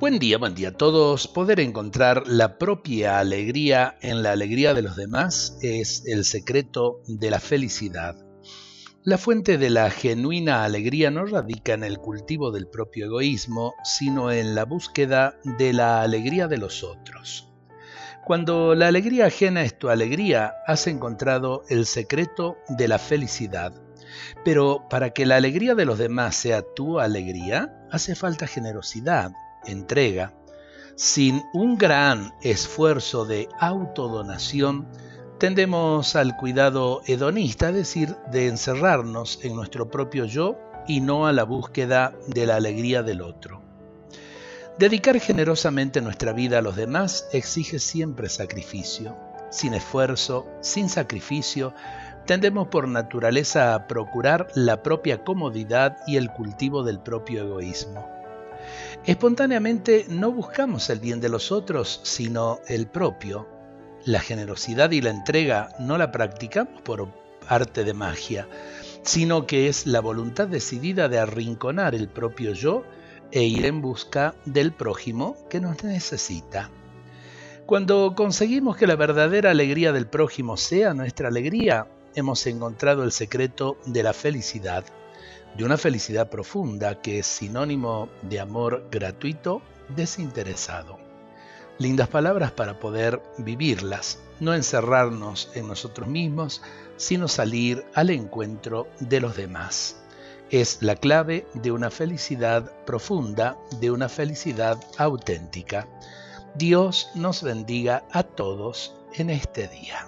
Buen día, buen día a todos. Poder encontrar la propia alegría en la alegría de los demás es el secreto de la felicidad. La fuente de la genuina alegría no radica en el cultivo del propio egoísmo, sino en la búsqueda de la alegría de los otros. Cuando la alegría ajena es tu alegría, has encontrado el secreto de la felicidad. Pero para que la alegría de los demás sea tu alegría, hace falta generosidad, entrega, sin un gran esfuerzo de autodonación, tendemos al cuidado hedonista, es decir, de encerrarnos en nuestro propio yo y no a la búsqueda de la alegría del otro. Dedicar generosamente nuestra vida a los demás exige siempre sacrificio. Sin esfuerzo, sin sacrificio, tendemos por naturaleza a procurar la propia comodidad y el cultivo del propio egoísmo. Espontáneamente no buscamos el bien de los otros, sino el propio. La generosidad y la entrega no la practicamos por arte de magia, sino que es la voluntad decidida de arrinconar el propio yo e ir en busca del prójimo que nos necesita. Cuando conseguimos que la verdadera alegría del prójimo sea nuestra alegría, hemos encontrado el secreto de la felicidad de una felicidad profunda que es sinónimo de amor gratuito, desinteresado. Lindas palabras para poder vivirlas, no encerrarnos en nosotros mismos, sino salir al encuentro de los demás. Es la clave de una felicidad profunda, de una felicidad auténtica. Dios nos bendiga a todos en este día.